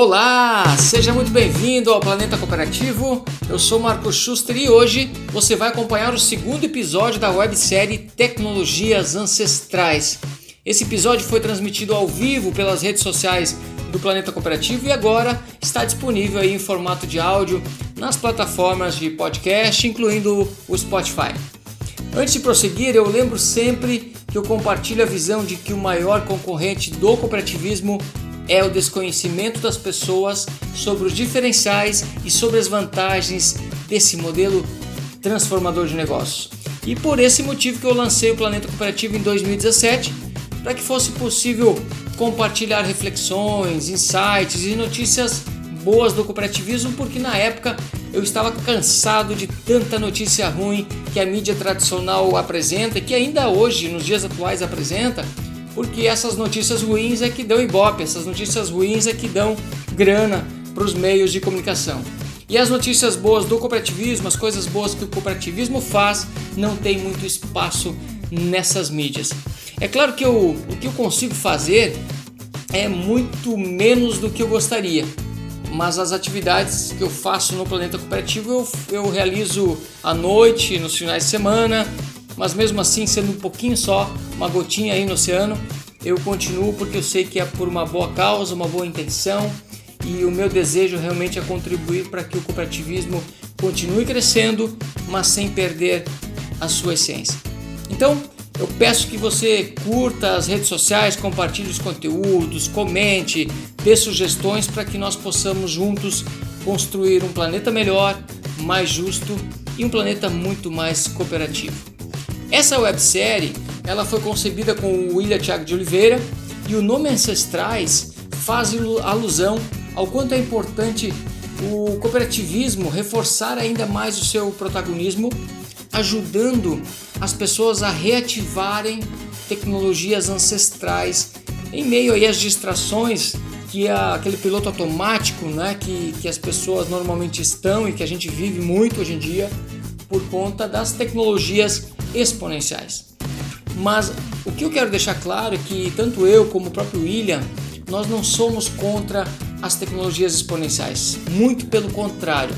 Olá, seja muito bem-vindo ao Planeta Cooperativo. Eu sou Marco Schuster e hoje você vai acompanhar o segundo episódio da websérie Tecnologias Ancestrais. Esse episódio foi transmitido ao vivo pelas redes sociais do Planeta Cooperativo e agora está disponível em formato de áudio nas plataformas de podcast, incluindo o Spotify. Antes de prosseguir, eu lembro sempre que eu compartilho a visão de que o maior concorrente do cooperativismo é o desconhecimento das pessoas sobre os diferenciais e sobre as vantagens desse modelo transformador de negócios. E por esse motivo que eu lancei o Planeta Cooperativo em 2017, para que fosse possível compartilhar reflexões, insights e notícias boas do cooperativismo, porque na época eu estava cansado de tanta notícia ruim que a mídia tradicional apresenta que ainda hoje, nos dias atuais, apresenta porque essas notícias ruins é que dão ibope, essas notícias ruins é que dão grana para os meios de comunicação. E as notícias boas do cooperativismo, as coisas boas que o cooperativismo faz, não tem muito espaço nessas mídias. É claro que eu, o que eu consigo fazer é muito menos do que eu gostaria, mas as atividades que eu faço no Planeta Cooperativo eu, eu realizo à noite, nos finais de semana, mas mesmo assim, sendo um pouquinho só, uma gotinha aí no oceano, eu continuo porque eu sei que é por uma boa causa, uma boa intenção e o meu desejo realmente é contribuir para que o cooperativismo continue crescendo, mas sem perder a sua essência. Então, eu peço que você curta as redes sociais, compartilhe os conteúdos, comente, dê sugestões para que nós possamos juntos construir um planeta melhor, mais justo e um planeta muito mais cooperativo. Essa websérie ela foi concebida com William Thiago de Oliveira e o nome Ancestrais faz alusão ao quanto é importante o cooperativismo reforçar ainda mais o seu protagonismo, ajudando as pessoas a reativarem tecnologias ancestrais em meio aí às distrações que é aquele piloto automático né, que, que as pessoas normalmente estão e que a gente vive muito hoje em dia por conta das tecnologias exponenciais. Mas o que eu quero deixar claro é que tanto eu como o próprio William, nós não somos contra as tecnologias exponenciais, muito pelo contrário.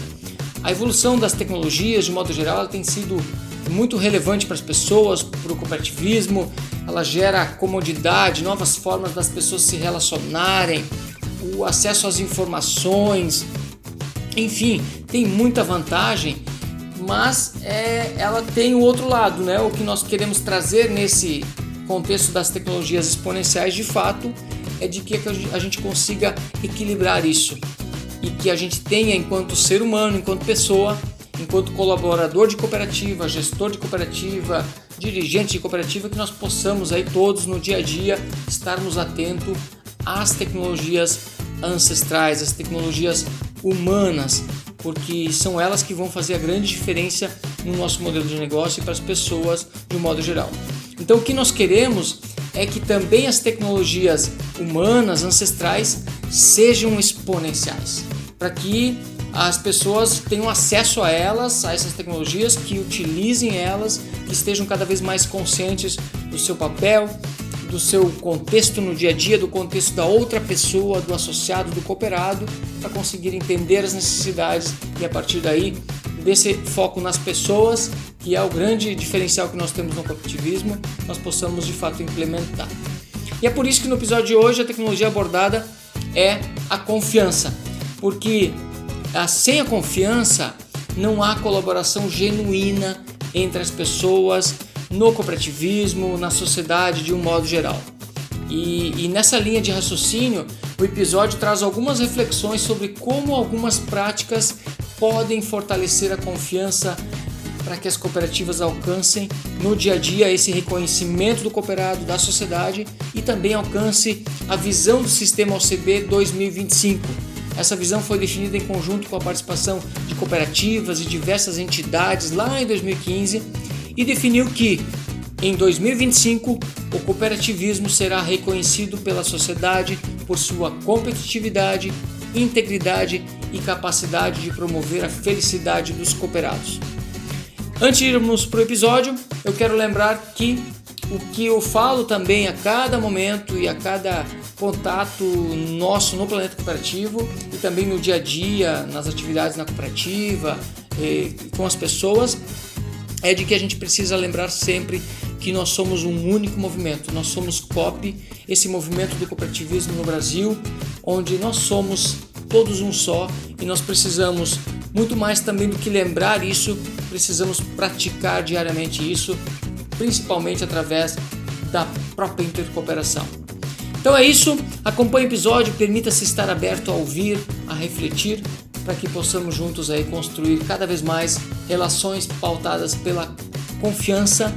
A evolução das tecnologias, de modo geral, tem sido muito relevante para as pessoas, para o cooperativismo, ela gera comodidade, novas formas das pessoas se relacionarem, o acesso às informações, enfim, tem muita vantagem mas é, ela tem o outro lado, né? O que nós queremos trazer nesse contexto das tecnologias exponenciais, de fato, é de que a gente consiga equilibrar isso e que a gente tenha, enquanto ser humano, enquanto pessoa, enquanto colaborador de cooperativa, gestor de cooperativa, dirigente de cooperativa, que nós possamos aí todos no dia a dia estarmos atentos às tecnologias ancestrais, às tecnologias humanas, porque são elas que vão fazer a grande diferença no nosso modelo de negócio e para as pessoas de um modo geral. Então, o que nós queremos é que também as tecnologias humanas, ancestrais, sejam exponenciais, para que as pessoas tenham acesso a elas, a essas tecnologias, que utilizem elas, que estejam cada vez mais conscientes do seu papel, do seu contexto no dia a dia, do contexto da outra pessoa, do associado, do cooperado, para conseguir entender as necessidades e a partir daí desse foco nas pessoas, que é o grande diferencial que nós temos no cooperativismo, nós possamos de fato implementar. E é por isso que no episódio de hoje a tecnologia abordada é a confiança, porque sem a confiança não há colaboração genuína entre as pessoas no cooperativismo, na sociedade de um modo geral. E, e, nessa linha de raciocínio, o episódio traz algumas reflexões sobre como algumas práticas podem fortalecer a confiança para que as cooperativas alcancem no dia a dia esse reconhecimento do cooperado da sociedade e também alcance a visão do sistema OCB 2025. Essa visão foi definida em conjunto com a participação de cooperativas e diversas entidades lá em 2015 e definiu que em 2025 o cooperativismo será reconhecido pela sociedade por sua competitividade, integridade e capacidade de promover a felicidade dos cooperados. Antes de irmos para o episódio, eu quero lembrar que o que eu falo também a cada momento e a cada contato nosso no Planeta Cooperativo e também no dia a dia, nas atividades na cooperativa, e com as pessoas, é de que a gente precisa lembrar sempre que nós somos um único movimento, nós somos COP, esse movimento do cooperativismo no Brasil, onde nós somos todos um só e nós precisamos muito mais também do que lembrar isso, precisamos praticar diariamente isso, principalmente através da própria intercooperação. Então é isso, acompanhe o episódio, permita-se estar aberto a ouvir, a refletir, para que possamos juntos aí construir cada vez mais relações pautadas pela confiança,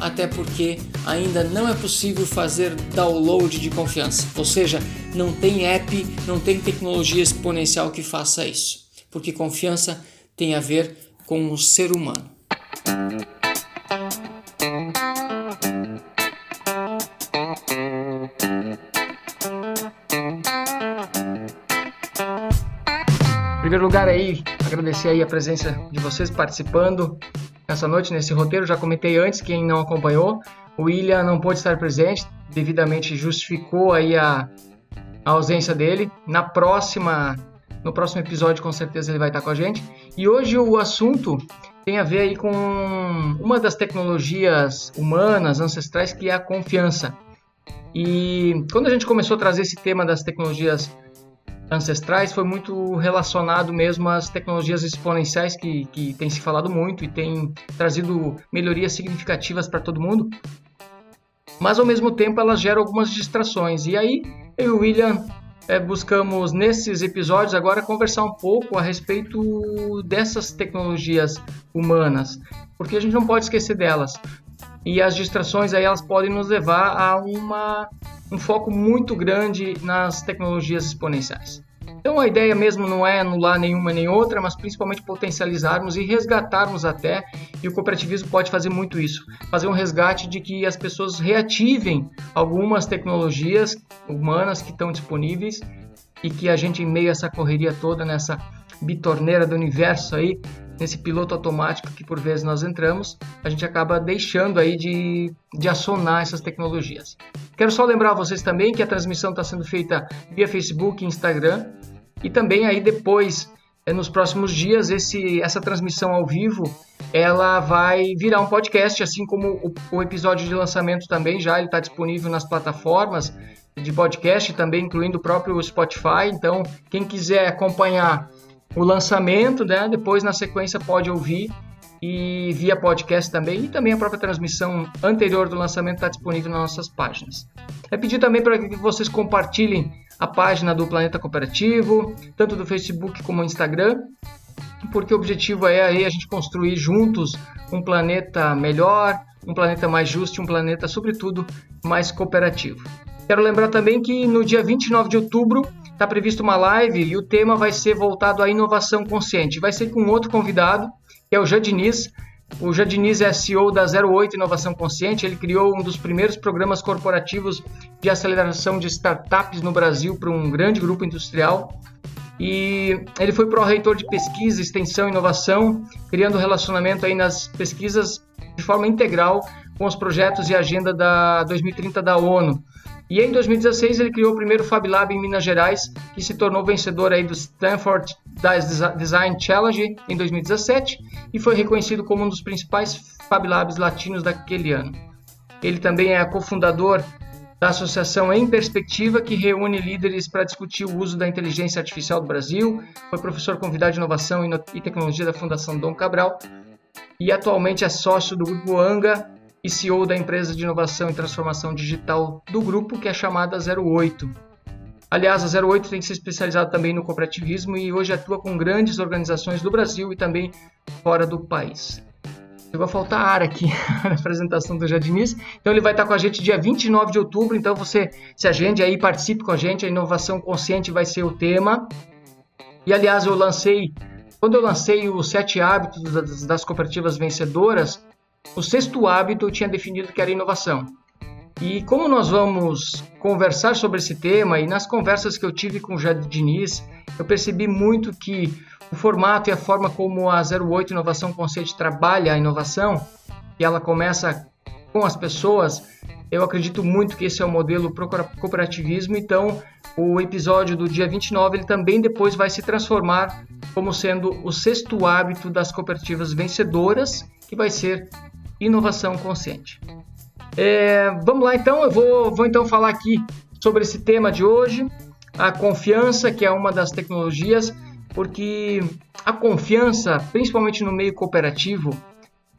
até porque ainda não é possível fazer download de confiança, ou seja, não tem app, não tem tecnologia exponencial que faça isso, porque confiança tem a ver com o ser humano. Primeiro lugar aí, agradecer aí a presença de vocês participando nessa noite, nesse roteiro. Já comentei antes, quem não acompanhou, o William não pôde estar presente, devidamente justificou aí a, a ausência dele. Na próxima, no próximo episódio, com certeza ele vai estar com a gente. E hoje o assunto tem a ver aí com uma das tecnologias humanas, ancestrais, que é a confiança. E quando a gente começou a trazer esse tema das tecnologias ancestrais foi muito relacionado mesmo às tecnologias exponenciais que, que tem se falado muito e tem trazido melhorias significativas para todo mundo. Mas ao mesmo tempo elas geram algumas distrações. E aí eu e o William é, buscamos nesses episódios agora conversar um pouco a respeito dessas tecnologias humanas, porque a gente não pode esquecer delas. E as distrações aí elas podem nos levar a uma um foco muito grande nas tecnologias exponenciais. Então a ideia mesmo não é anular nenhuma nem outra, mas principalmente potencializarmos e resgatarmos até, e o cooperativismo pode fazer muito isso, fazer um resgate de que as pessoas reativem algumas tecnologias humanas que estão disponíveis e que a gente em meio a essa correria toda, nessa bitorneira do universo aí, nesse piloto automático que por vezes nós entramos, a gente acaba deixando aí de, de acionar essas tecnologias. Quero só lembrar a vocês também que a transmissão está sendo feita via Facebook e Instagram e também aí depois, eh, nos próximos dias, esse, essa transmissão ao vivo, ela vai virar um podcast, assim como o, o episódio de lançamento também já, ele está disponível nas plataformas de podcast, também incluindo o próprio Spotify, então quem quiser acompanhar o lançamento, né? Depois na sequência pode ouvir e via podcast também e também a própria transmissão anterior do lançamento está disponível nas nossas páginas. É pedir também para que vocês compartilhem a página do Planeta Cooperativo, tanto do Facebook como do Instagram, porque o objetivo é aí a gente construir juntos um planeta melhor, um planeta mais justo um planeta, sobretudo, mais cooperativo. Quero lembrar também que no dia 29 de outubro está previsto uma live e o tema vai ser voltado à inovação consciente. Vai ser com outro convidado, que é o Jadiniz. O Jadiniz é CEO da 08 Inovação Consciente. Ele criou um dos primeiros programas corporativos de aceleração de startups no Brasil para um grande grupo industrial. E ele foi pró-reitor de pesquisa, extensão e inovação, criando relacionamento aí nas pesquisas de forma integral com os projetos e agenda da 2030 da ONU. E em 2016 ele criou o primeiro Fab Lab em Minas Gerais, que se tornou vencedor aí do Stanford Design Challenge em 2017 e foi reconhecido como um dos principais Fab Labs latinos daquele ano. Ele também é cofundador da Associação Em Perspectiva, que reúne líderes para discutir o uso da inteligência artificial do Brasil. Foi professor convidado de inovação e tecnologia da Fundação Dom Cabral e atualmente é sócio do Grupo Anga e CEO da empresa de inovação e transformação digital do grupo, que é chamada 08. Aliás, a 08 tem se especializado também no cooperativismo e hoje atua com grandes organizações do Brasil e também fora do país. Chegou a faltar ar aqui na apresentação do Jardiniz. Então ele vai estar com a gente dia 29 de outubro, então você se agende aí, participe com a gente, a inovação consciente vai ser o tema. E aliás, eu lancei, quando eu lancei os sete hábitos das cooperativas vencedoras, o sexto hábito eu tinha definido que era inovação. E como nós vamos conversar sobre esse tema, e nas conversas que eu tive com o Jade Diniz, eu percebi muito que o formato e a forma como a 08 Inovação Conceito trabalha a inovação, e ela começa com as pessoas, Eu acredito muito que esse é o modelo pro cooperativismo, então o episódio do dia 29 ele também depois vai se transformar como sendo o sexto hábito das cooperativas vencedoras, que vai ser inovação consciente. É, vamos lá então, eu vou, vou então falar aqui sobre esse tema de hoje, a confiança, que é uma das tecnologias, porque a confiança, principalmente no meio cooperativo,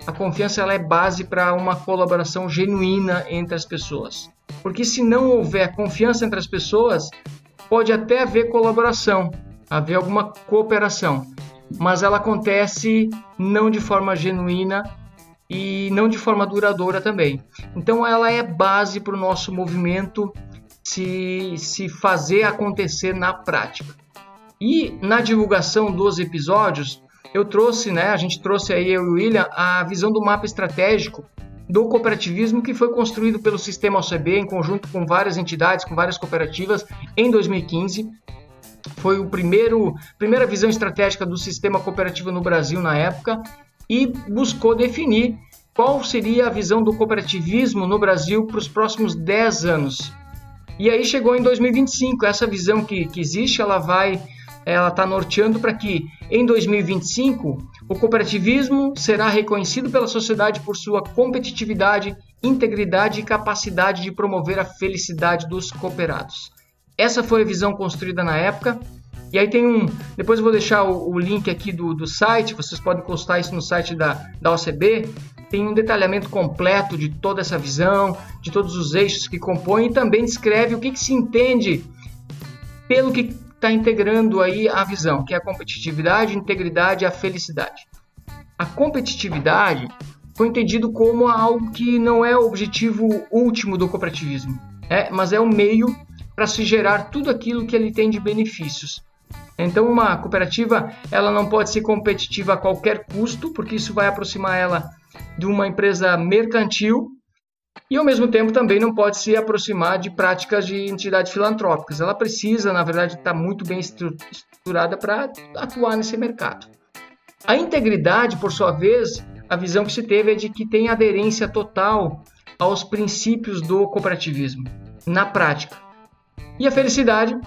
a confiança ela é base para uma colaboração genuína entre as pessoas. Porque se não houver confiança entre as pessoas, pode até haver colaboração, haver alguma cooperação, mas ela acontece não de forma genuína e não de forma duradoura também. Então ela é base para o nosso movimento se, se fazer acontecer na prática. E na divulgação dos episódios, eu trouxe, né, a gente trouxe aí eu e o William a visão do mapa estratégico do cooperativismo que foi construído pelo Sistema OCB em conjunto com várias entidades, com várias cooperativas em 2015. Foi o primeiro primeira visão estratégica do sistema cooperativo no Brasil na época e buscou definir qual seria a visão do cooperativismo no Brasil para os próximos 10 anos. E aí chegou em 2025, essa visão que, que existe, ela vai ela está norteando para que em 2025 o cooperativismo será reconhecido pela sociedade por sua competitividade, integridade e capacidade de promover a felicidade dos cooperados. Essa foi a visão construída na época. E aí tem um. Depois eu vou deixar o, o link aqui do, do site, vocês podem postar isso no site da, da OCB. Tem um detalhamento completo de toda essa visão, de todos os eixos que compõem e também descreve o que, que se entende pelo que está integrando aí a visão, que é a competitividade, a integridade e a felicidade. A competitividade foi entendido como algo que não é o objetivo último do cooperativismo, é, mas é o meio para se gerar tudo aquilo que ele tem de benefícios. Então, uma cooperativa ela não pode ser competitiva a qualquer custo, porque isso vai aproximar ela de uma empresa mercantil e ao mesmo tempo também não pode se aproximar de práticas de entidades filantrópicas. Ela precisa, na verdade, estar muito bem estruturada para atuar nesse mercado. A integridade, por sua vez, a visão que se teve é de que tem aderência total aos princípios do cooperativismo na prática. E a felicidade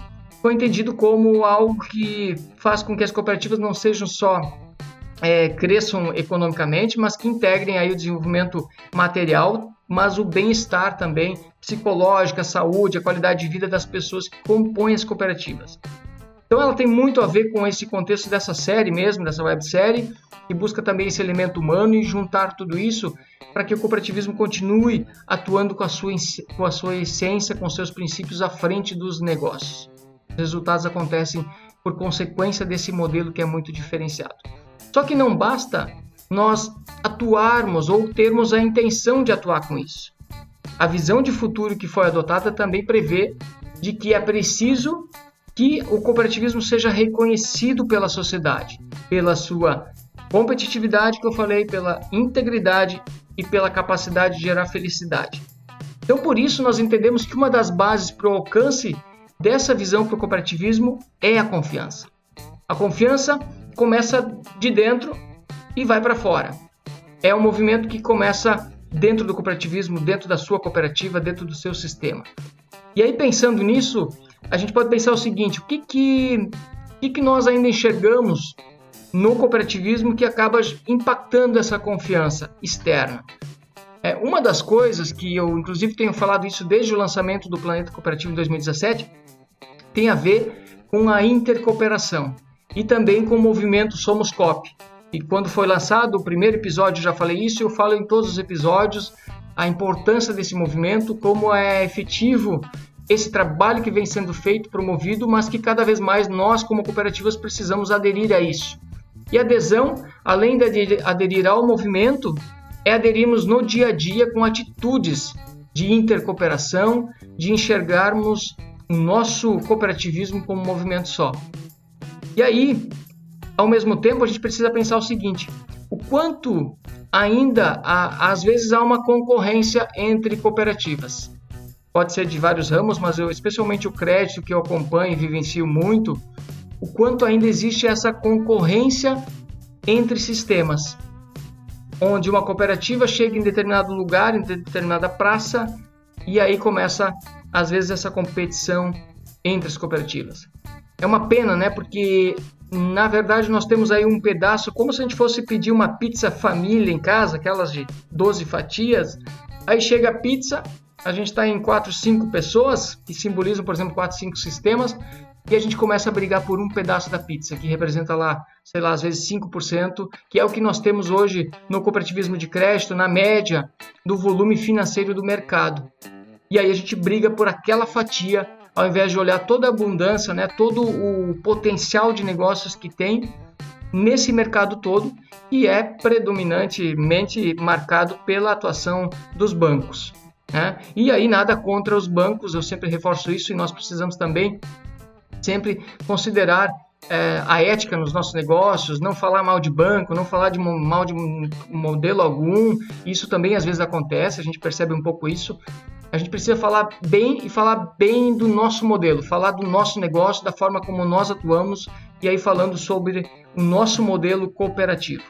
foi entendido como algo que faz com que as cooperativas não sejam só é, cresçam economicamente, mas que integrem aí o desenvolvimento material mas o bem-estar também psicológico, a saúde, a qualidade de vida das pessoas que compõem as cooperativas. Então ela tem muito a ver com esse contexto dessa série mesmo, dessa websérie, e busca também esse elemento humano e juntar tudo isso para que o cooperativismo continue atuando com a, sua, com a sua essência, com seus princípios à frente dos negócios. Os resultados acontecem por consequência desse modelo que é muito diferenciado. Só que não basta nós atuarmos ou termos a intenção de atuar com isso. A visão de futuro que foi adotada também prevê de que é preciso que o cooperativismo seja reconhecido pela sociedade, pela sua competitividade que eu falei, pela integridade e pela capacidade de gerar felicidade. Então, por isso, nós entendemos que uma das bases para o alcance dessa visão para o cooperativismo é a confiança. A confiança começa de dentro e vai para fora. É um movimento que começa dentro do cooperativismo, dentro da sua cooperativa, dentro do seu sistema. E aí, pensando nisso, a gente pode pensar o seguinte: o que, que, que, que nós ainda enxergamos no cooperativismo que acaba impactando essa confiança externa? É, uma das coisas que eu, inclusive, tenho falado isso desde o lançamento do Planeta Cooperativo em 2017 tem a ver com a intercooperação e também com o movimento Somos Cop, e quando foi lançado o primeiro episódio, já falei isso, eu falo em todos os episódios a importância desse movimento, como é efetivo esse trabalho que vem sendo feito, promovido, mas que cada vez mais nós, como cooperativas, precisamos aderir a isso. E adesão, além de aderir ao movimento, é aderirmos no dia a dia com atitudes de intercooperação, de enxergarmos o nosso cooperativismo como um movimento só. E aí, ao mesmo tempo, a gente precisa pensar o seguinte: o quanto ainda há, às vezes há uma concorrência entre cooperativas. Pode ser de vários ramos, mas eu, especialmente o crédito que eu acompanho e vivencio muito, o quanto ainda existe essa concorrência entre sistemas, onde uma cooperativa chega em determinado lugar, em determinada praça e aí começa às vezes essa competição entre as cooperativas. É uma pena, né? Porque na verdade nós temos aí um pedaço, como se a gente fosse pedir uma pizza família em casa, aquelas de 12 fatias. Aí chega a pizza, a gente está em 4, 5 pessoas, que simbolizam, por exemplo, 4, 5 sistemas, e a gente começa a brigar por um pedaço da pizza, que representa lá, sei lá, às vezes 5%, que é o que nós temos hoje no cooperativismo de crédito, na média do volume financeiro do mercado. E aí a gente briga por aquela fatia, ao invés de olhar toda a abundância, né, todo o potencial de negócios que tem nesse mercado todo, e é predominantemente marcado pela atuação dos bancos. Né? E aí nada contra os bancos, eu sempre reforço isso, e nós precisamos também sempre considerar é, a ética nos nossos negócios, não falar mal de banco, não falar de mal de modelo algum. Isso também às vezes acontece, a gente percebe um pouco isso. A gente precisa falar bem e falar bem do nosso modelo, falar do nosso negócio, da forma como nós atuamos e aí falando sobre o nosso modelo cooperativo.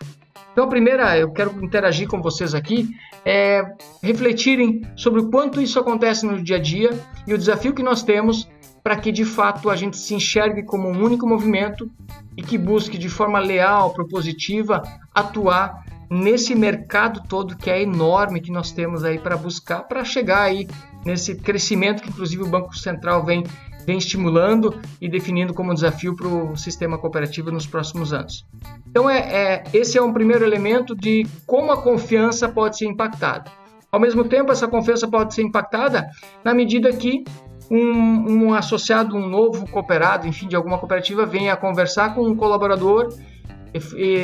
Então, a primeira, eu quero interagir com vocês aqui, é refletirem sobre o quanto isso acontece no dia a dia e o desafio que nós temos para que de fato a gente se enxergue como um único movimento e que busque de forma leal, propositiva, atuar nesse mercado todo que é enorme que nós temos aí para buscar, para chegar aí nesse crescimento que inclusive o Banco Central vem, vem estimulando e definindo como desafio para o sistema cooperativo nos próximos anos. Então é, é, esse é um primeiro elemento de como a confiança pode ser impactada. Ao mesmo tempo, essa confiança pode ser impactada na medida que um, um associado, um novo cooperado, enfim, de alguma cooperativa, venha conversar com um colaborador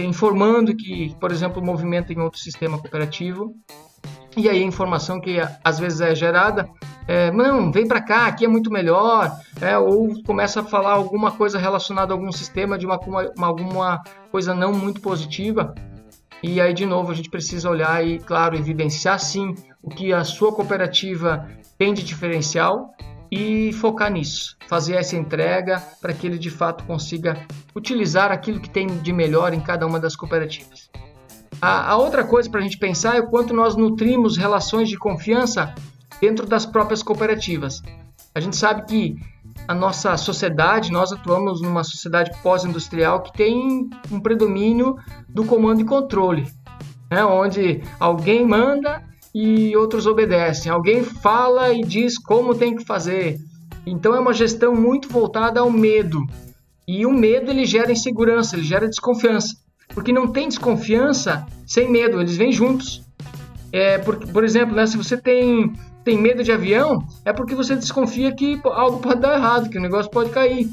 informando que, por exemplo, movimenta em outro sistema cooperativo. E aí a informação que às vezes é gerada, é, não, vem para cá, aqui é muito melhor, é, ou começa a falar alguma coisa relacionada a algum sistema de uma, uma, alguma coisa não muito positiva. E aí, de novo, a gente precisa olhar e, claro, evidenciar sim o que a sua cooperativa tem de diferencial e focar nisso, fazer essa entrega para que ele de fato consiga utilizar aquilo que tem de melhor em cada uma das cooperativas. A, a outra coisa para a gente pensar é o quanto nós nutrimos relações de confiança dentro das próprias cooperativas. A gente sabe que a nossa sociedade, nós atuamos numa sociedade pós-industrial que tem um predomínio do comando e controle, né? onde alguém manda e outros obedecem. Alguém fala e diz como tem que fazer. Então é uma gestão muito voltada ao medo. E o medo ele gera insegurança, ele gera desconfiança. Porque não tem desconfiança sem medo, eles vêm juntos. É, por, por exemplo, né, se você tem, tem medo de avião, é porque você desconfia que algo pode dar errado, que o negócio pode cair.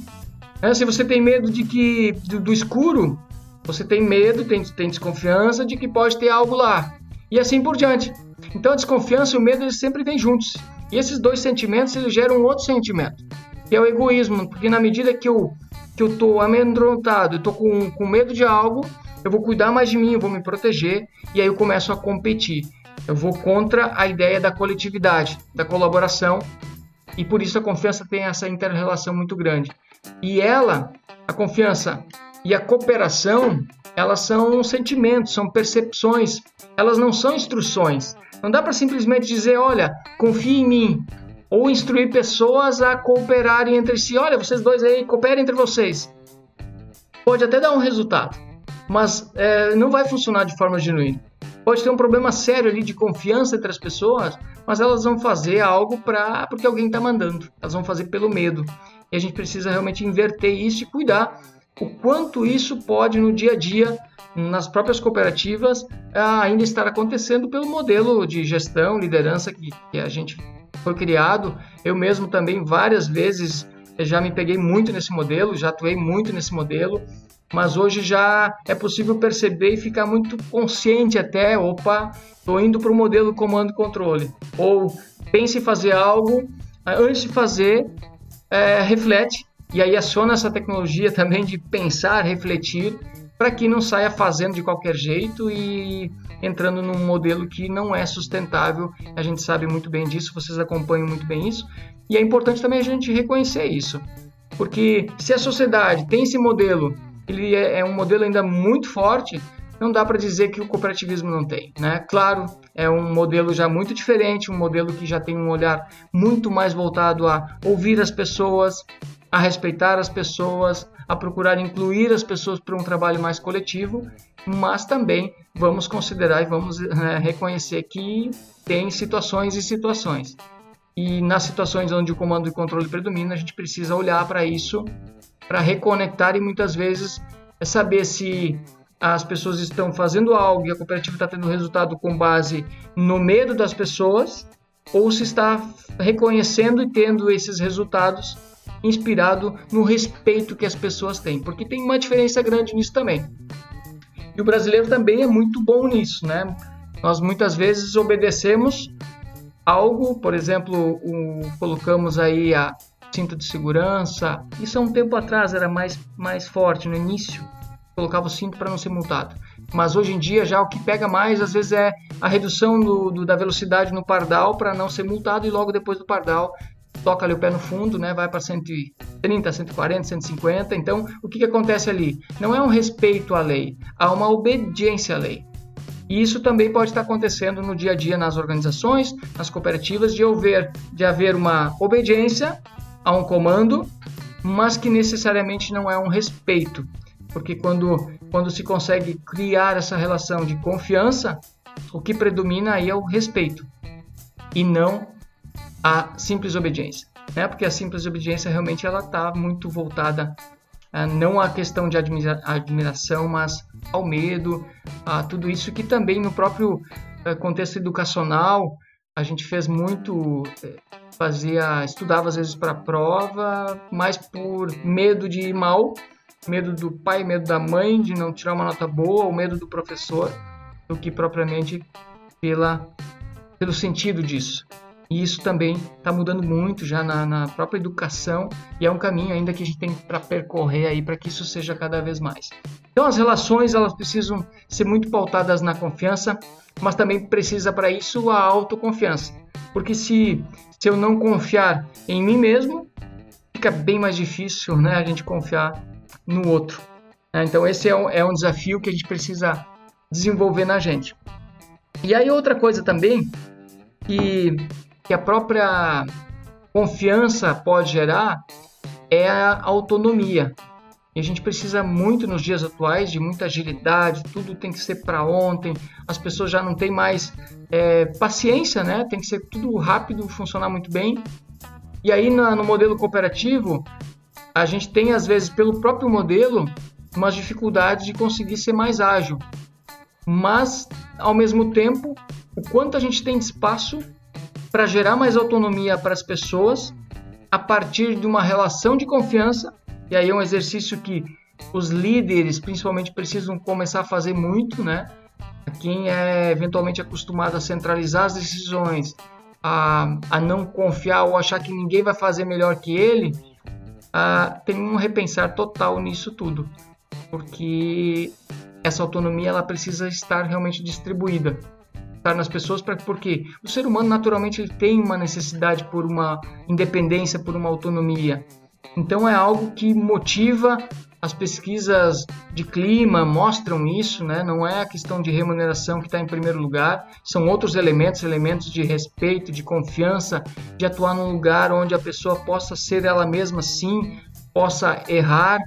É, se você tem medo de que do, do escuro, você tem medo, tem, tem desconfiança de que pode ter algo lá. E assim por diante. Então a desconfiança e o medo eles sempre vêm juntos. E esses dois sentimentos eles geram um outro sentimento, que é o egoísmo, porque na medida que eu que eu tô amedrontado, eu tô com, com medo de algo, eu vou cuidar mais de mim, eu vou me proteger e aí eu começo a competir. Eu vou contra a ideia da coletividade, da colaboração e por isso a confiança tem essa interrelação muito grande. E ela, a confiança e a cooperação, elas são sentimentos, são percepções, elas não são instruções. Não dá para simplesmente dizer, olha, confie em mim, ou instruir pessoas a cooperarem entre si. Olha, vocês dois aí, cooperem entre vocês. Pode até dar um resultado, mas é, não vai funcionar de forma genuína. Pode ter um problema sério ali de confiança entre as pessoas, mas elas vão fazer algo para porque alguém está mandando. Elas vão fazer pelo medo. E a gente precisa realmente inverter isso e cuidar o quanto isso pode no dia a dia, nas próprias cooperativas, ainda estar acontecendo pelo modelo de gestão, liderança que, que a gente foi criado. Eu mesmo também várias vezes já me peguei muito nesse modelo, já atuei muito nesse modelo, mas hoje já é possível perceber e ficar muito consciente até, opa, estou indo para o modelo comando controle. Ou pense em fazer algo, antes de fazer, é, reflete e aí aciona essa tecnologia também de pensar, refletir, para que não saia fazendo de qualquer jeito e entrando num modelo que não é sustentável. A gente sabe muito bem disso, vocês acompanham muito bem isso. E é importante também a gente reconhecer isso. Porque se a sociedade tem esse modelo, ele é, é um modelo ainda muito forte, não dá para dizer que o cooperativismo não tem, né? Claro, é um modelo já muito diferente, um modelo que já tem um olhar muito mais voltado a ouvir as pessoas, a respeitar as pessoas, a procurar incluir as pessoas para um trabalho mais coletivo, mas também vamos considerar e vamos é, reconhecer que tem situações e situações. E nas situações onde o comando e controle predomina, a gente precisa olhar para isso, para reconectar e muitas vezes é saber se as pessoas estão fazendo algo e a cooperativa está tendo resultado com base no medo das pessoas ou se está reconhecendo e tendo esses resultados inspirado no respeito que as pessoas têm, porque tem uma diferença grande nisso também. E o brasileiro também é muito bom nisso, né? Nós muitas vezes obedecemos algo, por exemplo, o, colocamos aí a cinto de segurança. Isso há um tempo atrás era mais, mais forte no início colocava o cinto para não ser multado. Mas hoje em dia já o que pega mais às vezes é a redução do, do, da velocidade no pardal para não ser multado e logo depois do pardal toca ali o pé no fundo, né, vai para 130, 140, 150. Então, o que, que acontece ali? Não é um respeito à lei, há uma obediência à lei. E isso também pode estar acontecendo no dia a dia nas organizações, nas cooperativas, de haver, de haver uma obediência a um comando, mas que necessariamente não é um respeito porque quando, quando se consegue criar essa relação de confiança, o que predomina aí é o respeito e não a simples obediência, né? Porque a simples obediência realmente ela está muito voltada uh, não à questão de admira admiração, mas ao medo, a tudo isso que também no próprio uh, contexto educacional a gente fez muito eh, fazia estudava às vezes para prova, mais por medo de ir mal medo do pai, medo da mãe de não tirar uma nota boa, ou medo do professor, do que propriamente pela, pelo sentido disso. E isso também está mudando muito já na, na, própria educação e é um caminho ainda que a gente tem para percorrer aí para que isso seja cada vez mais. Então as relações elas precisam ser muito pautadas na confiança, mas também precisa para isso a autoconfiança. Porque se, se eu não confiar em mim mesmo, fica bem mais difícil né, a gente confiar no outro. Né? Então, esse é um, é um desafio que a gente precisa desenvolver na gente. E aí, outra coisa também que, que a própria confiança pode gerar é a autonomia. E a gente precisa muito nos dias atuais de muita agilidade, tudo tem que ser para ontem, as pessoas já não têm mais é, paciência, né? Tem que ser tudo rápido, funcionar muito bem. E aí na, no modelo cooperativo, a gente tem, às vezes, pelo próprio modelo, umas dificuldades de conseguir ser mais ágil. Mas, ao mesmo tempo, o quanto a gente tem de espaço para gerar mais autonomia para as pessoas a partir de uma relação de confiança, e aí é um exercício que os líderes, principalmente, precisam começar a fazer muito, né? Quem é eventualmente acostumado a centralizar as decisões, a, a não confiar ou achar que ninguém vai fazer melhor que ele, tem um repensar total nisso tudo, porque essa autonomia ela precisa estar realmente distribuída, estar nas pessoas porque o ser humano naturalmente ele tem uma necessidade por uma independência, por uma autonomia. Então é algo que motiva as pesquisas de clima mostram isso, né? não é a questão de remuneração que está em primeiro lugar, são outros elementos, elementos de respeito, de confiança, de atuar num lugar onde a pessoa possa ser ela mesma sim, possa errar,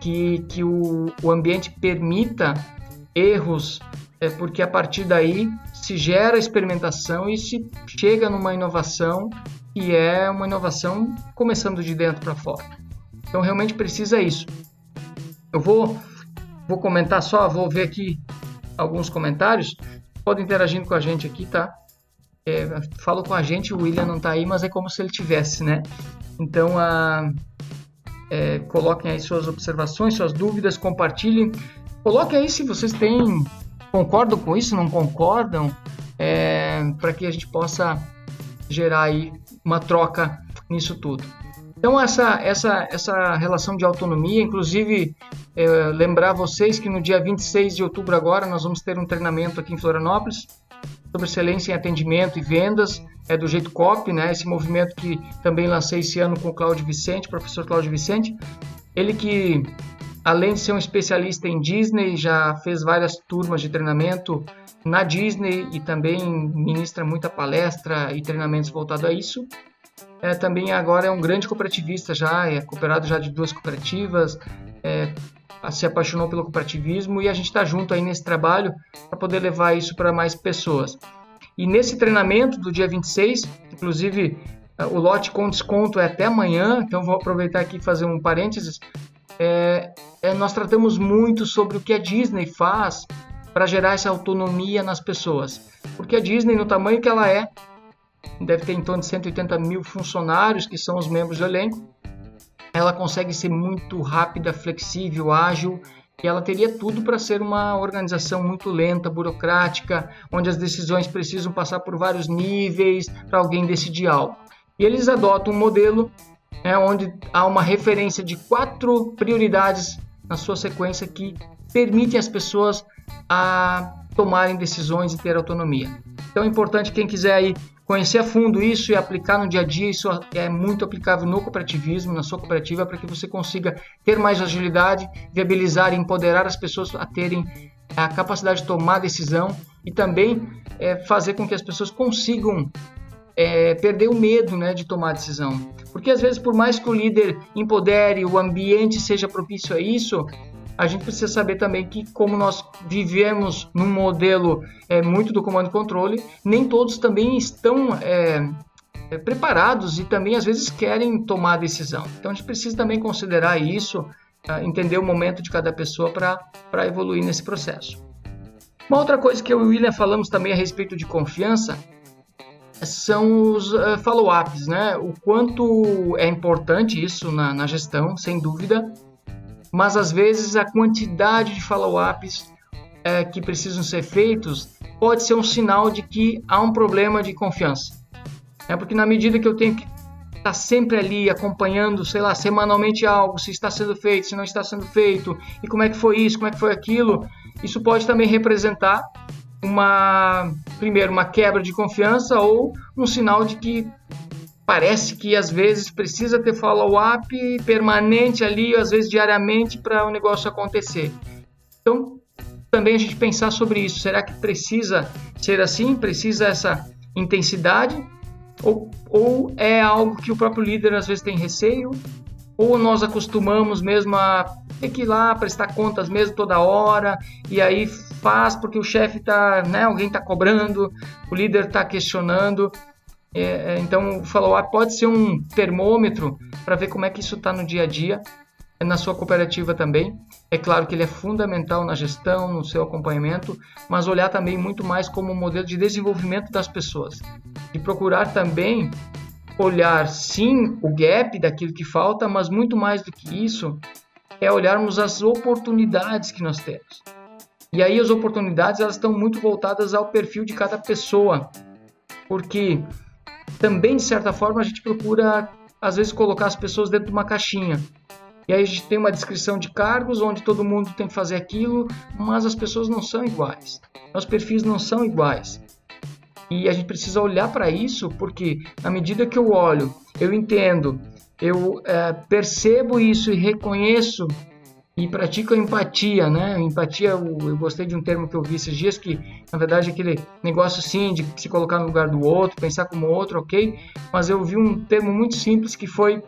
que, que o, o ambiente permita erros, é, porque a partir daí se gera experimentação e se chega numa inovação e é uma inovação começando de dentro para fora. Então realmente precisa isso. Eu vou, vou comentar só, vou ver aqui alguns comentários. Pode interagindo com a gente aqui, tá? É, falo com a gente, o William não está aí, mas é como se ele tivesse, né? Então, a, é, coloquem aí suas observações, suas dúvidas, compartilhem. Coloquem aí se vocês têm, concordam com isso, não concordam, é, para que a gente possa gerar aí uma troca nisso tudo. Então essa, essa, essa relação de autonomia, inclusive é, lembrar vocês que no dia 26 de outubro agora nós vamos ter um treinamento aqui em Florianópolis sobre excelência em atendimento e vendas, é do jeito COP, né? Esse movimento que também lancei esse ano com o Cláudio Vicente, professor Cláudio Vicente, ele que além de ser um especialista em Disney, já fez várias turmas de treinamento na Disney e também ministra muita palestra e treinamentos voltados a isso. É, também agora é um grande cooperativista já, é cooperado já de duas cooperativas, é, se apaixonou pelo cooperativismo e a gente está junto aí nesse trabalho para poder levar isso para mais pessoas. E nesse treinamento do dia 26, inclusive o lote com desconto é até amanhã, então vou aproveitar aqui e fazer um parênteses. É, é, nós tratamos muito sobre o que a Disney faz para gerar essa autonomia nas pessoas. Porque a Disney, no tamanho que ela é, deve ter em torno de 180 mil funcionários, que são os membros do elenco, ela consegue ser muito rápida, flexível, ágil, e ela teria tudo para ser uma organização muito lenta, burocrática, onde as decisões precisam passar por vários níveis para alguém decidir algo. E eles adotam um modelo né, onde há uma referência de quatro prioridades na sua sequência que permitem as pessoas a tomarem decisões e ter autonomia. Então é importante quem quiser aí conhecer a fundo isso e aplicar no dia a dia, isso é muito aplicável no cooperativismo, na sua cooperativa, para que você consiga ter mais agilidade, viabilizar e empoderar as pessoas a terem a capacidade de tomar decisão e também é, fazer com que as pessoas consigam é, perder o medo né, de tomar decisão. Porque às vezes, por mais que o líder empodere, o ambiente seja propício a isso, a gente precisa saber também que, como nós vivemos num modelo é, muito do comando e controle, nem todos também estão é, é, preparados e também às vezes querem tomar a decisão. Então a gente precisa também considerar isso, tá? entender o momento de cada pessoa para evoluir nesse processo. Uma outra coisa que eu e o William falamos também a respeito de confiança são os follow-ups, né? O quanto é importante isso na, na gestão, sem dúvida, mas às vezes a quantidade de follow-ups é, que precisam ser feitos pode ser um sinal de que há um problema de confiança. É porque na medida que eu tenho que estar tá sempre ali acompanhando, sei lá, semanalmente algo, se está sendo feito, se não está sendo feito, e como é que foi isso, como é que foi aquilo, isso pode também representar uma primeiro uma quebra de confiança ou um sinal de que parece que às vezes precisa ter follow-up permanente ali, às vezes diariamente, para o negócio acontecer. Então, também a gente pensar sobre isso. Será que precisa ser assim? Precisa essa intensidade? Ou, ou é algo que o próprio líder às vezes tem receio? Ou nós acostumamos mesmo a ter que ir lá prestar contas mesmo toda hora e aí faz porque o chefe está, né, alguém está cobrando, o líder está questionando é, é, então, o follow-up pode ser um termômetro para ver como é que isso está no dia a dia, na sua cooperativa também. É claro que ele é fundamental na gestão, no seu acompanhamento, mas olhar também muito mais como um modelo de desenvolvimento das pessoas. E procurar também olhar, sim, o gap daquilo que falta, mas muito mais do que isso, é olharmos as oportunidades que nós temos. E aí as oportunidades elas estão muito voltadas ao perfil de cada pessoa, porque também, de certa forma, a gente procura, às vezes, colocar as pessoas dentro de uma caixinha. E aí a gente tem uma descrição de cargos onde todo mundo tem que fazer aquilo, mas as pessoas não são iguais. Os perfis não são iguais. E a gente precisa olhar para isso porque, na medida que eu olho, eu entendo, eu é, percebo isso e reconheço e pratica empatia, né? Empatia, eu, eu, gostei de um termo que eu vi esses dias que, na verdade, é aquele negócio sim de se colocar no lugar do outro, pensar como outro, ok? Mas eu vi um termo muito simples que foi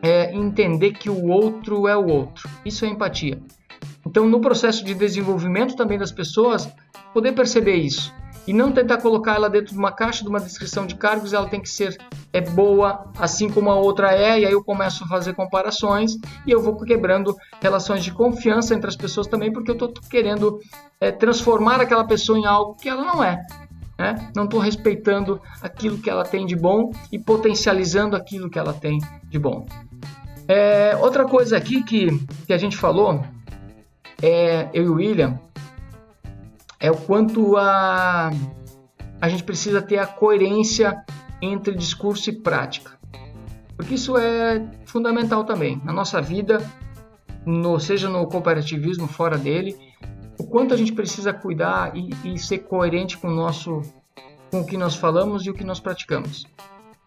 é, entender que o outro é o outro. Isso é empatia. Então, no processo de desenvolvimento também das pessoas, poder perceber isso e não tentar colocar ela dentro de uma caixa de uma descrição de cargos, ela tem que ser é boa, assim como a outra é, e aí eu começo a fazer comparações e eu vou quebrando relações de confiança entre as pessoas também, porque eu estou querendo é, transformar aquela pessoa em algo que ela não é. Né? Não estou respeitando aquilo que ela tem de bom e potencializando aquilo que ela tem de bom. É, outra coisa aqui que, que a gente falou, é, eu e o William, é o quanto a, a gente precisa ter a coerência entre discurso e prática. Porque isso é fundamental também na nossa vida, no, seja no cooperativismo, fora dele, o quanto a gente precisa cuidar e, e ser coerente com o nosso com o que nós falamos e o que nós praticamos.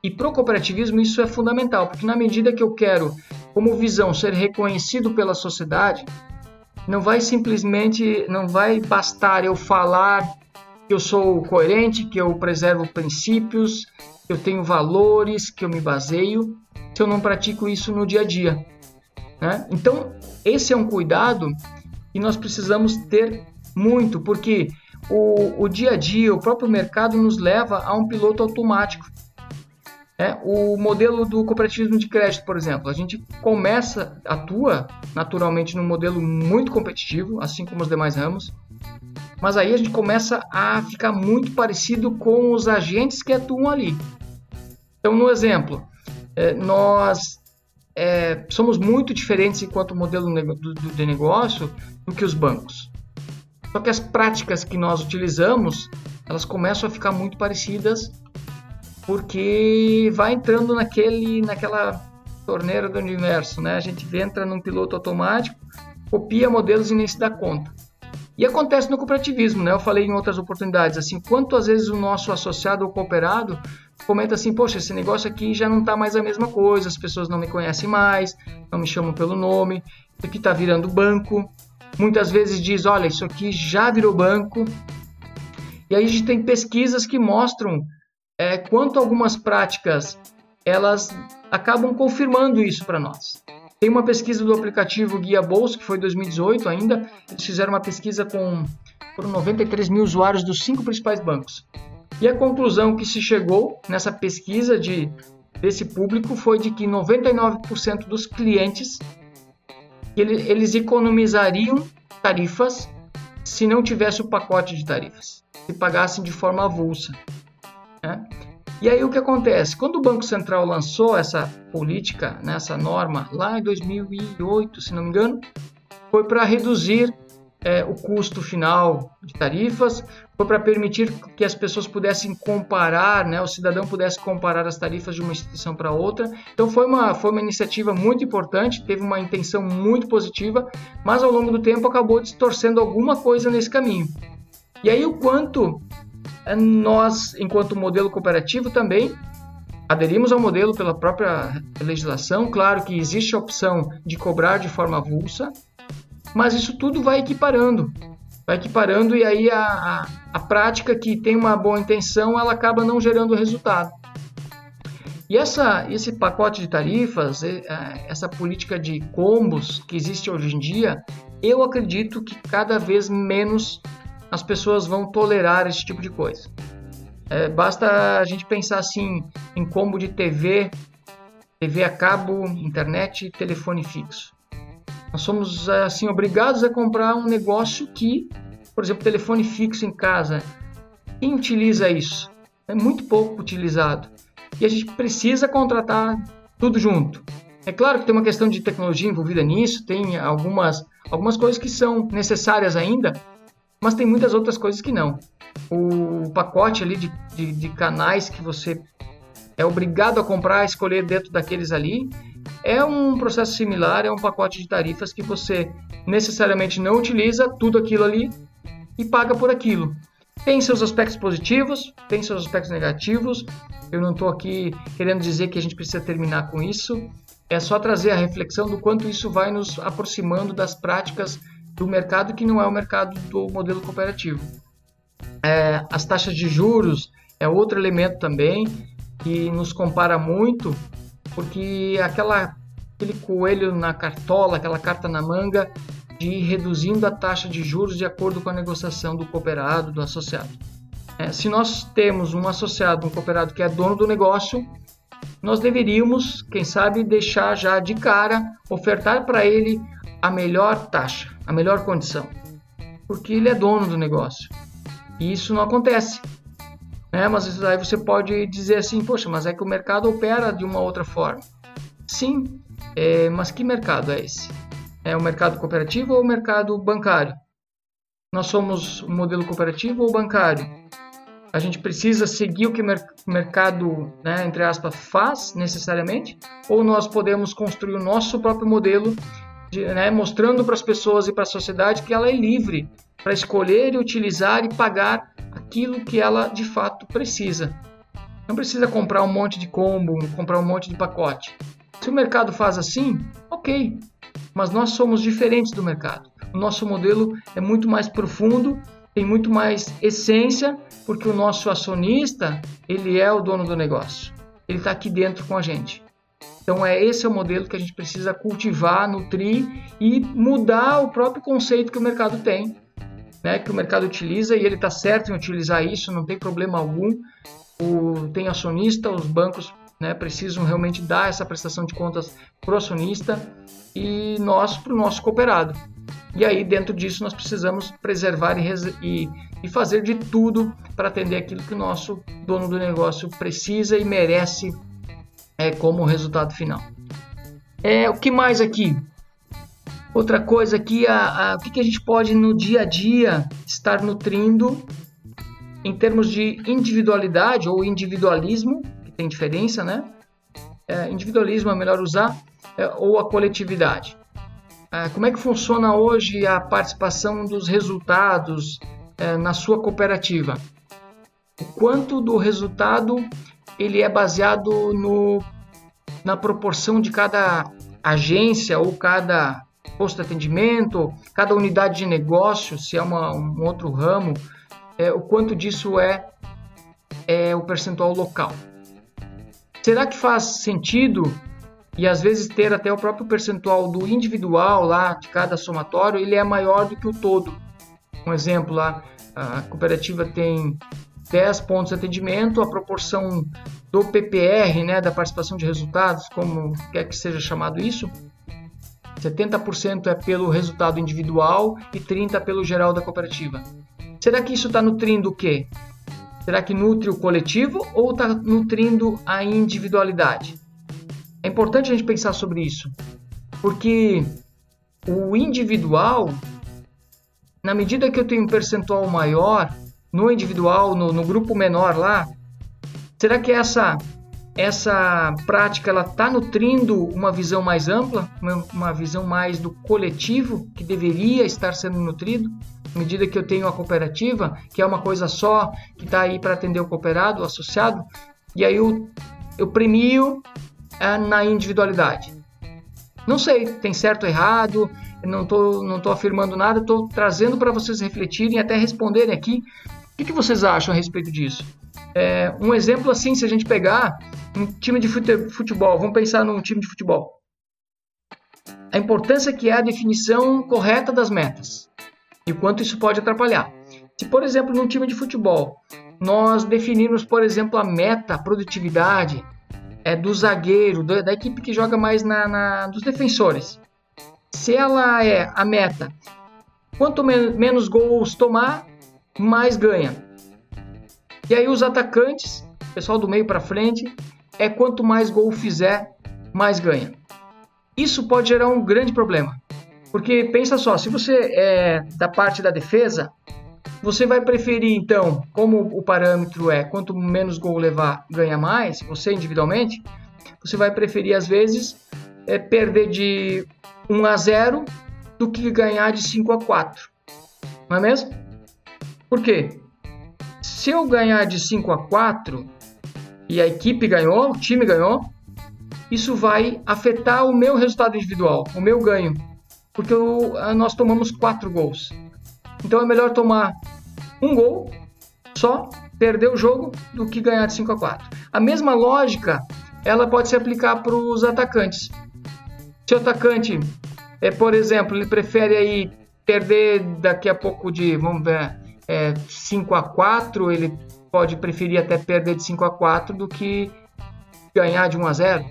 E para o cooperativismo isso é fundamental, porque na medida que eu quero como visão ser reconhecido pela sociedade, não vai simplesmente, não vai bastar eu falar que eu sou coerente, que eu preservo princípios, que eu tenho valores, que eu me baseio, se eu não pratico isso no dia a dia. Né? Então, esse é um cuidado que nós precisamos ter muito, porque o, o dia a dia, o próprio mercado nos leva a um piloto automático. É, o modelo do cooperativismo de crédito, por exemplo, a gente começa, atua naturalmente num modelo muito competitivo, assim como os demais ramos, mas aí a gente começa a ficar muito parecido com os agentes que atuam ali. Então, no exemplo, é, nós é, somos muito diferentes enquanto modelo de negócio do que os bancos. Só que as práticas que nós utilizamos, elas começam a ficar muito parecidas porque vai entrando naquele, naquela torneira do universo, né? A gente entra num piloto automático, copia modelos e nem se dá conta. E acontece no cooperativismo, né? Eu falei em outras oportunidades, assim, quantas vezes o nosso associado ou cooperado comenta assim, poxa, esse negócio aqui já não está mais a mesma coisa, as pessoas não me conhecem mais, não me chamam pelo nome, isso aqui está virando banco, muitas vezes diz, olha, isso aqui já virou banco. E aí a gente tem pesquisas que mostram é, quanto algumas práticas elas acabam confirmando isso para nós. Tem uma pesquisa do aplicativo Guia Bolsa, que foi 2018 ainda, eles fizeram uma pesquisa com foram 93 mil usuários dos cinco principais bancos. E a conclusão que se chegou nessa pesquisa de, desse público foi de que 99% dos clientes eles economizariam tarifas se não tivesse o pacote de tarifas, se pagassem de forma avulsa. Né? E aí o que acontece? Quando o Banco Central lançou essa política, né, essa norma, lá em 2008, se não me engano, foi para reduzir é, o custo final de tarifas, foi para permitir que as pessoas pudessem comparar, né, o cidadão pudesse comparar as tarifas de uma instituição para outra. Então foi uma, foi uma iniciativa muito importante, teve uma intenção muito positiva, mas ao longo do tempo acabou distorcendo alguma coisa nesse caminho. E aí o quanto nós, enquanto modelo cooperativo, também aderimos ao modelo pela própria legislação. Claro que existe a opção de cobrar de forma avulsa, mas isso tudo vai equiparando. Vai equiparando e aí a, a, a prática que tem uma boa intenção, ela acaba não gerando resultado. E essa, esse pacote de tarifas, essa política de combos que existe hoje em dia, eu acredito que cada vez menos as pessoas vão tolerar esse tipo de coisa. É, basta a gente pensar assim em combo de TV, TV a cabo, internet e telefone fixo. Nós somos assim obrigados a comprar um negócio que, por exemplo, telefone fixo em casa. Quem utiliza isso? É muito pouco utilizado. E a gente precisa contratar tudo junto. É claro que tem uma questão de tecnologia envolvida nisso, tem algumas, algumas coisas que são necessárias ainda, mas tem muitas outras coisas que não. O pacote ali de, de, de canais que você é obrigado a comprar, escolher dentro daqueles ali, é um processo similar, é um pacote de tarifas que você necessariamente não utiliza tudo aquilo ali e paga por aquilo. Tem seus aspectos positivos, tem seus aspectos negativos. Eu não estou aqui querendo dizer que a gente precisa terminar com isso. É só trazer a reflexão do quanto isso vai nos aproximando das práticas do mercado que não é o mercado do modelo cooperativo. É, as taxas de juros é outro elemento também que nos compara muito porque aquela, aquele coelho na cartola, aquela carta na manga de ir reduzindo a taxa de juros de acordo com a negociação do cooperado, do associado. É, se nós temos um associado, um cooperado que é dono do negócio, nós deveríamos, quem sabe, deixar já de cara, ofertar para ele a melhor taxa, a melhor condição, porque ele é dono do negócio. E isso não acontece. Né? Mas aí você pode dizer assim, poxa, mas é que o mercado opera de uma outra forma. Sim, é, mas que mercado é esse? É o mercado cooperativo ou o mercado bancário? Nós somos um modelo cooperativo ou bancário? A gente precisa seguir o que o mercado, né, entre aspas, faz necessariamente? Ou nós podemos construir o nosso próprio modelo, né, mostrando para as pessoas e para a sociedade que ela é livre para escolher e utilizar e pagar aquilo que ela de fato precisa. Não precisa comprar um monte de combo, comprar um monte de pacote. Se o mercado faz assim, ok, mas nós somos diferentes do mercado. O nosso modelo é muito mais profundo, tem muito mais essência, porque o nosso acionista ele é o dono do negócio. Ele está aqui dentro com a gente. Então é esse é o modelo que a gente precisa cultivar, nutrir e mudar o próprio conceito que o mercado tem, né? Que o mercado utiliza e ele está certo em utilizar isso, não tem problema algum. O, tem acionista, os bancos né, precisam realmente dar essa prestação de contas para o acionista e nós para o nosso cooperado. E aí, dentro disso, nós precisamos preservar e, e, e fazer de tudo para atender aquilo que o nosso dono do negócio precisa e merece é, como resultado final. É, o que mais aqui? Outra coisa aqui, a, a, o que, que a gente pode no dia a dia estar nutrindo em termos de individualidade ou individualismo, que tem diferença, né? É, individualismo é melhor usar, é, ou a coletividade. É, como é que funciona hoje a participação dos resultados é, na sua cooperativa? O quanto do resultado ele é baseado no, na proporção de cada agência ou cada posto de atendimento, cada unidade de negócio, se é uma, um outro ramo, é, o quanto disso é, é o percentual local. Será que faz sentido e às vezes ter até o próprio percentual do individual lá de cada somatório, ele é maior do que o todo. Um exemplo lá, a cooperativa tem 10 pontos de atendimento, a proporção do PPR, né, da participação de resultados, como quer que seja chamado isso, 70% é pelo resultado individual e 30% pelo geral da cooperativa. Será que isso está nutrindo o quê? Será que nutre o coletivo ou está nutrindo a individualidade? É importante a gente pensar sobre isso, porque o individual, na medida que eu tenho um percentual maior no individual, no, no grupo menor lá, será que essa essa prática ela está nutrindo uma visão mais ampla, uma, uma, visão mais do coletivo que deveria estar sendo nutrido, à medida que eu tenho a cooperativa, que é uma coisa só, que está aí para atender o cooperado, o associado, e aí eu, eu premio é na individualidade. Não sei, tem certo ou errado, não estou não tô afirmando nada, estou trazendo para vocês refletirem até responderem aqui o que, que vocês acham a respeito disso. É, um exemplo assim, se a gente pegar um time de futebol, vamos pensar num time de futebol. A importância que é a definição correta das metas e o quanto isso pode atrapalhar. Se, por exemplo, num time de futebol, nós definirmos, por exemplo, a meta, a produtividade, é, do zagueiro, do, da equipe que joga mais na, na, dos defensores. Se ela é a meta, quanto men menos gols tomar, mais ganha. E aí os atacantes, pessoal do meio para frente, é quanto mais gol fizer, mais ganha. Isso pode gerar um grande problema. Porque pensa só, se você é da parte da defesa, você vai preferir, então, como o parâmetro é quanto menos gol levar, ganha mais, você individualmente, você vai preferir, às vezes, é, perder de 1 a 0 do que ganhar de 5 a 4. Não é mesmo? Por quê? Se eu ganhar de 5 a 4 e a equipe ganhou, o time ganhou, isso vai afetar o meu resultado individual, o meu ganho, porque eu, nós tomamos 4 gols. Então é melhor tomar um gol só, perder o jogo, do que ganhar de 5 a 4. A mesma lógica ela pode se aplicar para os atacantes. Se o atacante, é, por exemplo, ele prefere aí perder daqui a pouco de, vamos ver, é, 5 a 4, ele pode preferir até perder de 5 a 4 do que ganhar de 1 a 0,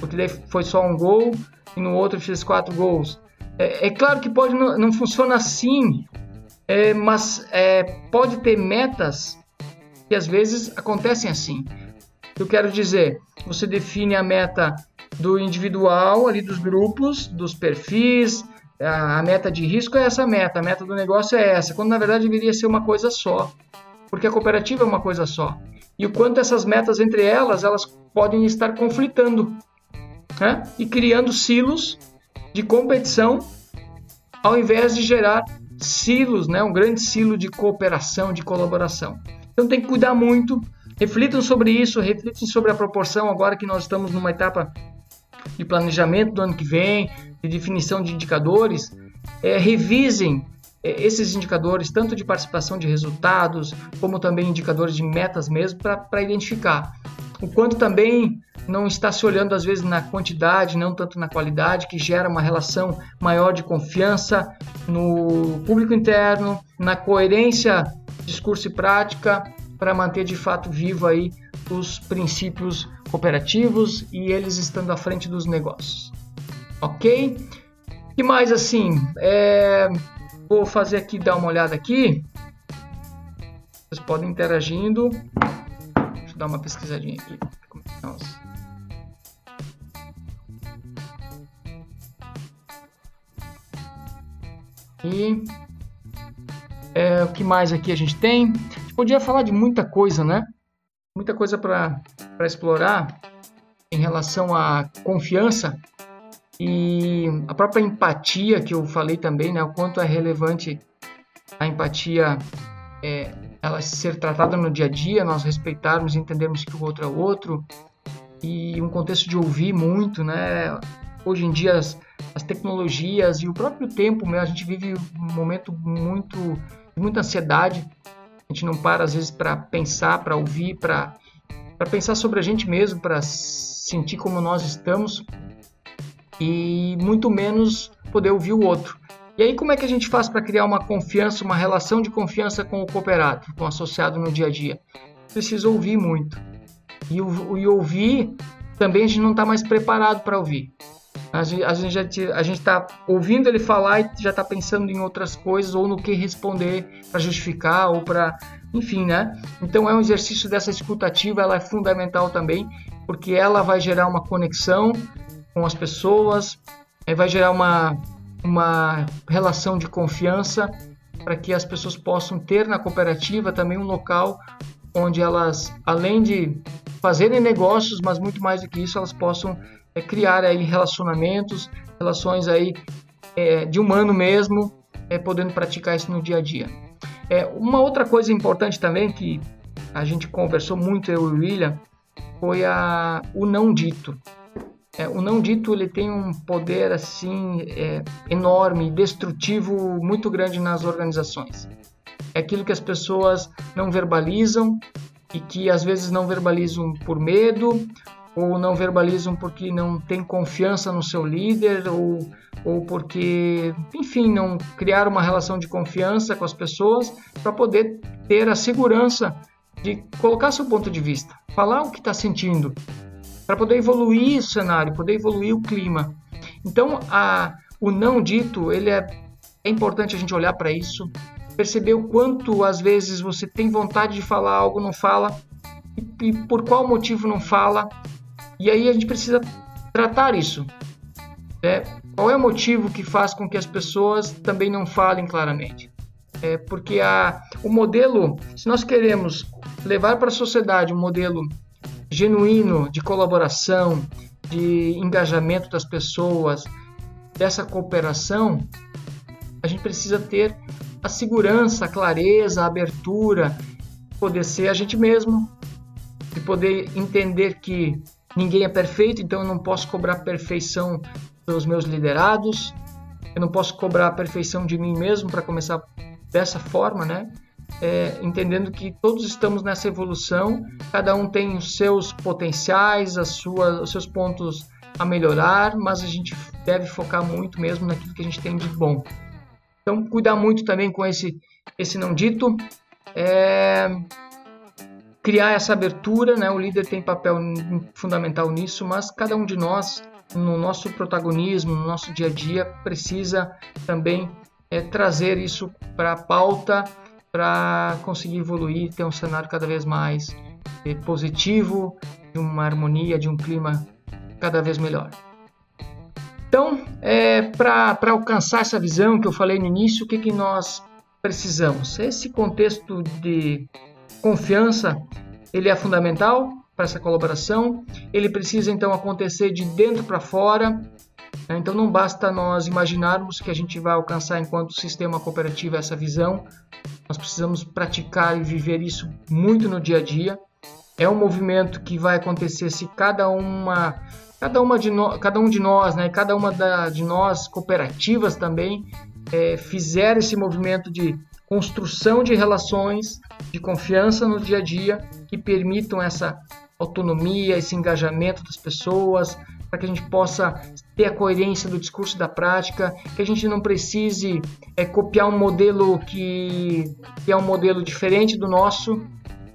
porque daí foi só um gol e no outro fez quatro gols. É, é claro que pode não, não funciona assim é, mas é, pode ter metas que às vezes acontecem assim. Eu quero dizer, você define a meta do individual, ali dos grupos, dos perfis, a, meta de risco é essa meta, a meta do negócio é essa, quando na verdade deveria ser uma coisa só, porque a cooperativa é uma coisa só. E o quanto essas metas entre elas, elas podem estar conflitando né? e criando silos de competição ao invés de gerar silos, né? um grande silo de cooperação, de colaboração. Então tem que cuidar muito, reflitam sobre isso, reflitam sobre a proporção agora que nós estamos numa etapa de planejamento do ano que vem, de definição de indicadores, é, revisem é, esses indicadores, tanto de participação de resultados, como também indicadores de metas mesmo, para identificar o quanto também não está se olhando às vezes na quantidade, não tanto na qualidade, que gera uma relação maior de confiança no público interno, na coerência discurso e prática, para manter de fato vivo aí os princípios cooperativos e eles estando à frente dos negócios. Ok? E mais assim, é... vou fazer aqui, dar uma olhada aqui. Vocês podem interagindo. Deixa eu dar uma pesquisadinha aqui. Nossa. E é, o que mais aqui a gente tem? A gente podia falar de muita coisa, né? Muita coisa para explorar em relação à confiança e a própria empatia que eu falei também, né? O quanto é relevante a empatia é, ela ser tratada no dia a dia, nós respeitarmos, entendermos que o outro é o outro e um contexto de ouvir muito, né? Hoje em dia as, as tecnologias e o próprio tempo, né? a gente vive um momento muito de muita ansiedade. A gente não para às vezes para pensar, para ouvir, para para pensar sobre a gente mesmo, para sentir como nós estamos e muito menos poder ouvir o outro. E aí como é que a gente faz para criar uma confiança, uma relação de confiança com o cooperado, com o associado no dia a dia? Precisa ouvir muito. E, e ouvir também a gente não está mais preparado para ouvir. A gente, a gente a gente ouvindo ele falar e já está pensando em outras coisas ou no que responder para justificar ou para, enfim, né? Então é um exercício dessa escutativa, ela é fundamental também porque ela vai gerar uma conexão com as pessoas, é, vai gerar uma uma relação de confiança para que as pessoas possam ter na cooperativa também um local onde elas, além de fazerem negócios, mas muito mais do que isso, elas possam é, criar aí relacionamentos, relações aí é, de humano mesmo, é, podendo praticar isso no dia a dia. É, uma outra coisa importante também que a gente conversou muito eu e o William foi a, o não dito. É, o não dito ele tem um poder assim é, enorme, destrutivo, muito grande nas organizações. É aquilo que as pessoas não verbalizam e que às vezes não verbalizam por medo ou não verbalizam porque não tem confiança no seu líder ou, ou porque, enfim, não criaram uma relação de confiança com as pessoas para poder ter a segurança de colocar seu ponto de vista, falar o que está sentindo, para poder evoluir o cenário, poder evoluir o clima. Então, a, o não dito, ele é, é importante a gente olhar para isso, perceber o quanto às vezes você tem vontade de falar algo, não fala, e, e por qual motivo não fala, e aí a gente precisa tratar isso. Né? Qual é o motivo que faz com que as pessoas também não falem claramente? É porque a, o modelo, se nós queremos levar para a sociedade um modelo genuíno de colaboração, de engajamento das pessoas, dessa cooperação, a gente precisa ter a segurança, a clareza, a abertura, poder ser a gente mesmo, de poder entender que Ninguém é perfeito, então eu não posso cobrar perfeição dos meus liderados. Eu não posso cobrar a perfeição de mim mesmo para começar dessa forma, né? É, entendendo que todos estamos nessa evolução, cada um tem os seus potenciais, as suas, os seus pontos a melhorar, mas a gente deve focar muito mesmo naquilo que a gente tem de bom. Então, cuidar muito também com esse, esse não dito. É, criar essa abertura, né? O líder tem papel fundamental nisso, mas cada um de nós, no nosso protagonismo, no nosso dia a dia, precisa também é, trazer isso para a pauta para conseguir evoluir, ter um cenário cada vez mais é, positivo, de uma harmonia, de um clima cada vez melhor. Então, é, para alcançar essa visão que eu falei no início, o que, que nós precisamos? Esse contexto de confiança ele é fundamental para essa colaboração. Ele precisa então acontecer de dentro para fora. Né? Então não basta nós imaginarmos que a gente vai alcançar enquanto sistema cooperativo essa visão. Nós precisamos praticar e viver isso muito no dia a dia. É um movimento que vai acontecer se cada uma cada uma de cada um de nós, né, cada uma da, de nós cooperativas também é, fizer esse movimento de construção de relações de confiança no dia a dia que permitam essa autonomia, esse engajamento das pessoas, para que a gente possa ter a coerência do discurso e da prática, que a gente não precise é, copiar um modelo que, que é um modelo diferente do nosso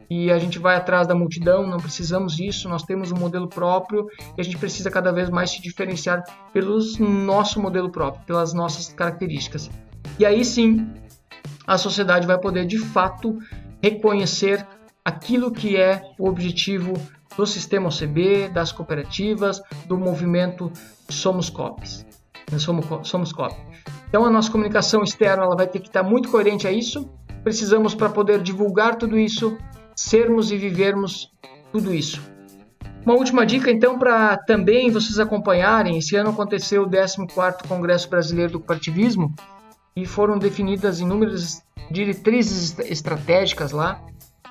e a gente vai atrás da multidão, não precisamos disso, nós temos um modelo próprio e a gente precisa cada vez mais se diferenciar pelo nosso modelo próprio, pelas nossas características. E aí sim, a sociedade vai poder de fato reconhecer aquilo que é o objetivo do sistema OCB, das cooperativas, do movimento Somos Copies. Somos, Somos Cop. Então a nossa comunicação externa ela vai ter que estar muito coerente a isso. Precisamos para poder divulgar tudo isso, sermos e vivermos tudo isso. Uma última dica então para também vocês acompanharem, esse ano aconteceu o 14º Congresso Brasileiro do Cooperativismo e foram definidas inúmeras diretrizes estratégicas lá.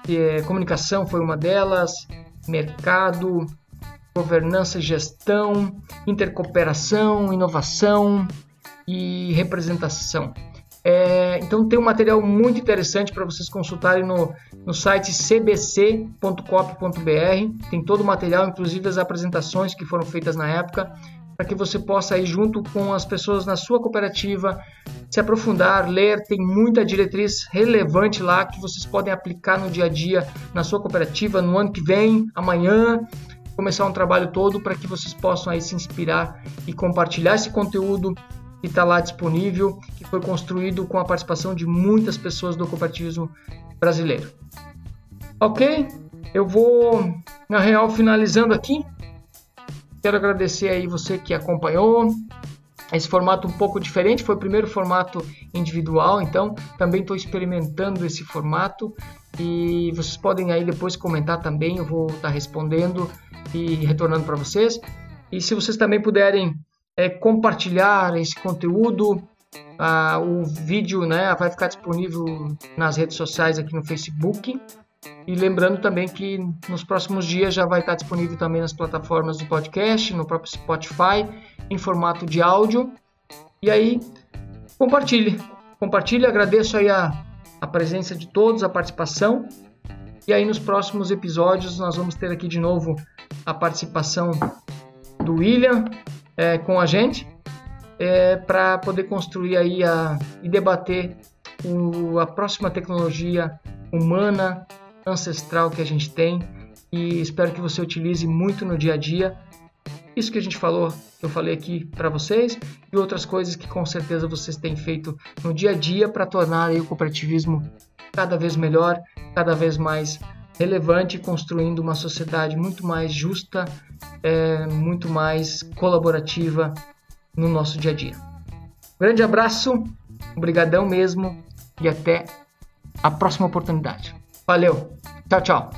É, comunicação foi uma delas, mercado, governança e gestão, intercooperação, inovação e representação. É, então tem um material muito interessante para vocês consultarem no, no site cbc.cop.br. Tem todo o material, inclusive as apresentações que foram feitas na época, para que você possa ir junto com as pessoas na sua cooperativa, se aprofundar, ler. Tem muita diretriz relevante lá que vocês podem aplicar no dia a dia na sua cooperativa no ano que vem, amanhã começar um trabalho todo para que vocês possam aí se inspirar e compartilhar esse conteúdo que está lá disponível, que foi construído com a participação de muitas pessoas do cooperativismo brasileiro. Ok? Eu vou, na real, finalizando aqui. Quero agradecer aí você que acompanhou. Esse formato um pouco diferente, foi o primeiro formato individual, então também estou experimentando esse formato e vocês podem aí depois comentar também, eu vou estar tá respondendo e retornando para vocês. E se vocês também puderem é, compartilhar esse conteúdo. Ah, o vídeo né, vai ficar disponível nas redes sociais aqui no Facebook. E lembrando também que nos próximos dias já vai estar disponível também nas plataformas do podcast, no próprio Spotify, em formato de áudio. E aí, compartilhe. Compartilhe, agradeço aí a, a presença de todos, a participação. E aí nos próximos episódios nós vamos ter aqui de novo a participação do William, é, com a gente é, para poder construir aí a, e debater o, a próxima tecnologia humana ancestral que a gente tem e espero que você utilize muito no dia a dia isso que a gente falou, que eu falei aqui para vocês e outras coisas que com certeza vocês têm feito no dia a dia para tornar o cooperativismo cada vez melhor, cada vez mais relevante, construindo uma sociedade muito mais justa, é, muito mais colaborativa no nosso dia a dia. Grande abraço, obrigadão mesmo e até a próxima oportunidade. Valeu, tchau, tchau.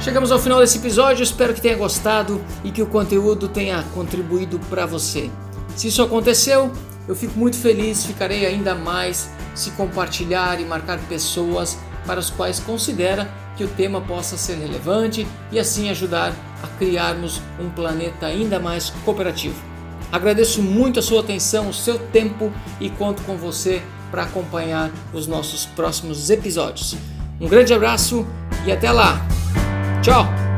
Chegamos ao final desse episódio, espero que tenha gostado e que o conteúdo tenha contribuído para você. Se isso aconteceu, eu fico muito feliz, ficarei ainda mais se compartilhar e marcar pessoas para as quais considera que o tema possa ser relevante e assim ajudar a criarmos um planeta ainda mais cooperativo. Agradeço muito a sua atenção, o seu tempo e conto com você para acompanhar os nossos próximos episódios. Um grande abraço e até lá! Tchau!